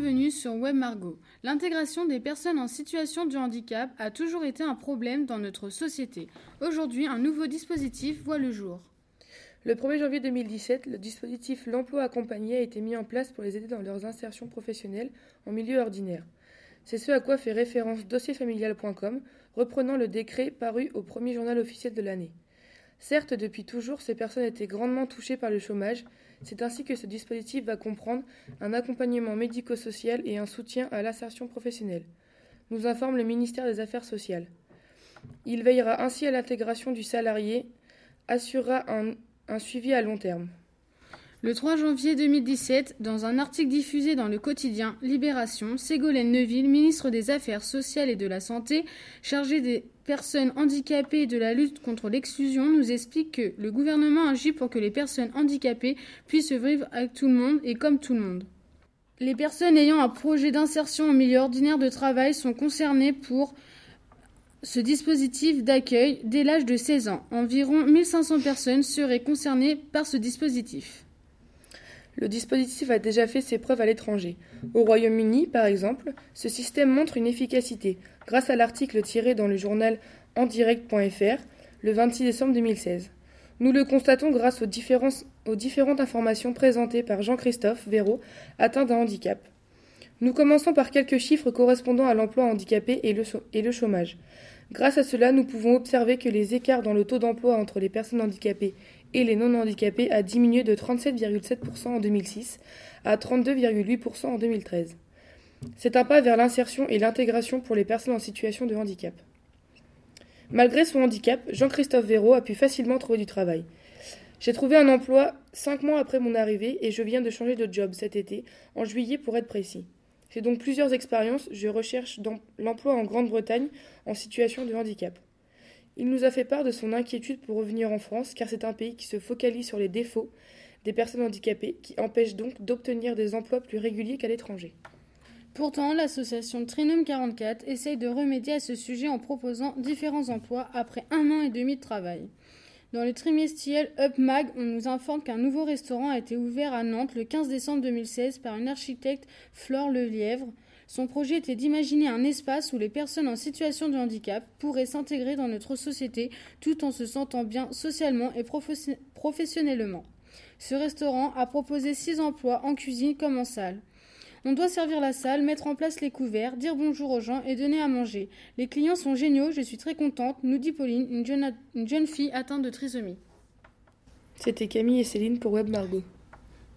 bienvenue sur Web Margot. L'intégration des personnes en situation de handicap a toujours été un problème dans notre société. Aujourd'hui, un nouveau dispositif voit le jour. Le 1er janvier 2017, le dispositif L'emploi accompagné a été mis en place pour les aider dans leurs insertions professionnelles en milieu ordinaire. C'est ce à quoi fait référence dossierfamilial.com, reprenant le décret paru au premier journal officiel de l'année. Certes, depuis toujours, ces personnes étaient grandement touchées par le chômage. C'est ainsi que ce dispositif va comprendre un accompagnement médico-social et un soutien à l'insertion professionnelle, nous informe le ministère des Affaires sociales. Il veillera ainsi à l'intégration du salarié, assurera un, un suivi à long terme. Le 3 janvier 2017, dans un article diffusé dans le quotidien Libération, Ségolène Neuville, ministre des Affaires sociales et de la Santé, chargée des personnes handicapées et de la lutte contre l'exclusion, nous explique que le gouvernement agit pour que les personnes handicapées puissent vivre avec tout le monde et comme tout le monde. Les personnes ayant un projet d'insertion au milieu ordinaire de travail sont concernées pour ce dispositif d'accueil dès l'âge de 16 ans. Environ 1500 personnes seraient concernées par ce dispositif. Le dispositif a déjà fait ses preuves à l'étranger. Au Royaume-Uni, par exemple, ce système montre une efficacité, grâce à l'article tiré dans le journal endirect.fr le 26 décembre 2016. Nous le constatons grâce aux, différentes informations présentées par Jean-Christophe Véraud, atteint d'un handicap. Nous commençons par quelques chiffres correspondant à l'emploi handicapé et le chômage. Grâce à cela, nous pouvons observer que les écarts dans le taux d'emploi entre les personnes handicapées et les non-handicapés a diminué de 37,7% en 2006 à 32,8% en 2013. C'est un pas vers l'insertion et l'intégration pour les personnes en situation de handicap. Malgré son handicap, Jean-Christophe Véraud a pu facilement trouver du travail. J'ai trouvé un emploi cinq mois après mon arrivée et je viens de changer de job cet été, en juillet pour être précis. J'ai donc plusieurs expériences, je recherche l'emploi en Grande-Bretagne en situation de handicap. Il nous a fait part de son inquiétude pour revenir en France, car c'est un pays qui se focalise sur les défauts des personnes handicapées, qui empêche donc d'obtenir des emplois plus réguliers qu'à l'étranger. Pourtant, l'association Trinum 44 essaye de remédier à ce sujet en proposant différents emplois après un an et demi de travail. Dans le trimestriel UpMag, on nous informe qu'un nouveau restaurant a été ouvert à Nantes le 15 décembre 2016 par une architecte Flore Lelièvre. Son projet était d'imaginer un espace où les personnes en situation de handicap pourraient s'intégrer dans notre société tout en se sentant bien socialement et professionnellement. Ce restaurant a proposé six emplois en cuisine comme en salle. On doit servir la salle, mettre en place les couverts, dire bonjour aux gens et donner à manger. Les clients sont géniaux, je suis très contente, nous dit Pauline, une jeune, une jeune fille atteinte de trisomie. C'était Camille et Céline pour Web Margot.